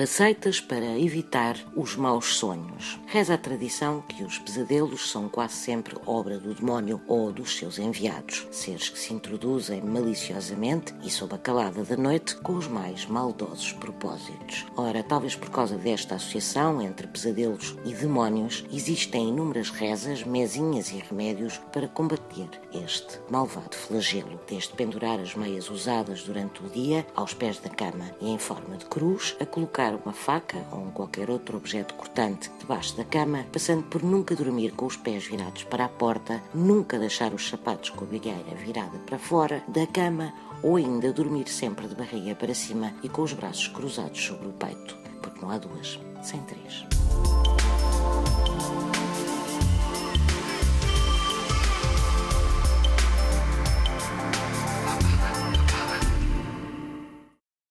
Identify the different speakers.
Speaker 1: Receitas para evitar os maus sonhos. Reza a tradição que os pesadelos são quase sempre obra do demónio ou dos seus enviados, seres que se introduzem maliciosamente e sob a calada da noite com os mais maldosos propósitos. Ora, talvez por causa desta associação entre pesadelos e demónios, existem inúmeras rezas, mesinhas e remédios para combater este malvado flagelo, desde pendurar as meias usadas durante o dia aos pés da cama e em forma de cruz, a colocar uma faca ou um qualquer outro objeto cortante debaixo da cama, passando por nunca dormir com os pés virados para a porta, nunca deixar os sapatos com a bigueira virada para fora da cama ou ainda dormir sempre de barriga para cima e com os braços cruzados sobre o peito, porque não há duas sem três.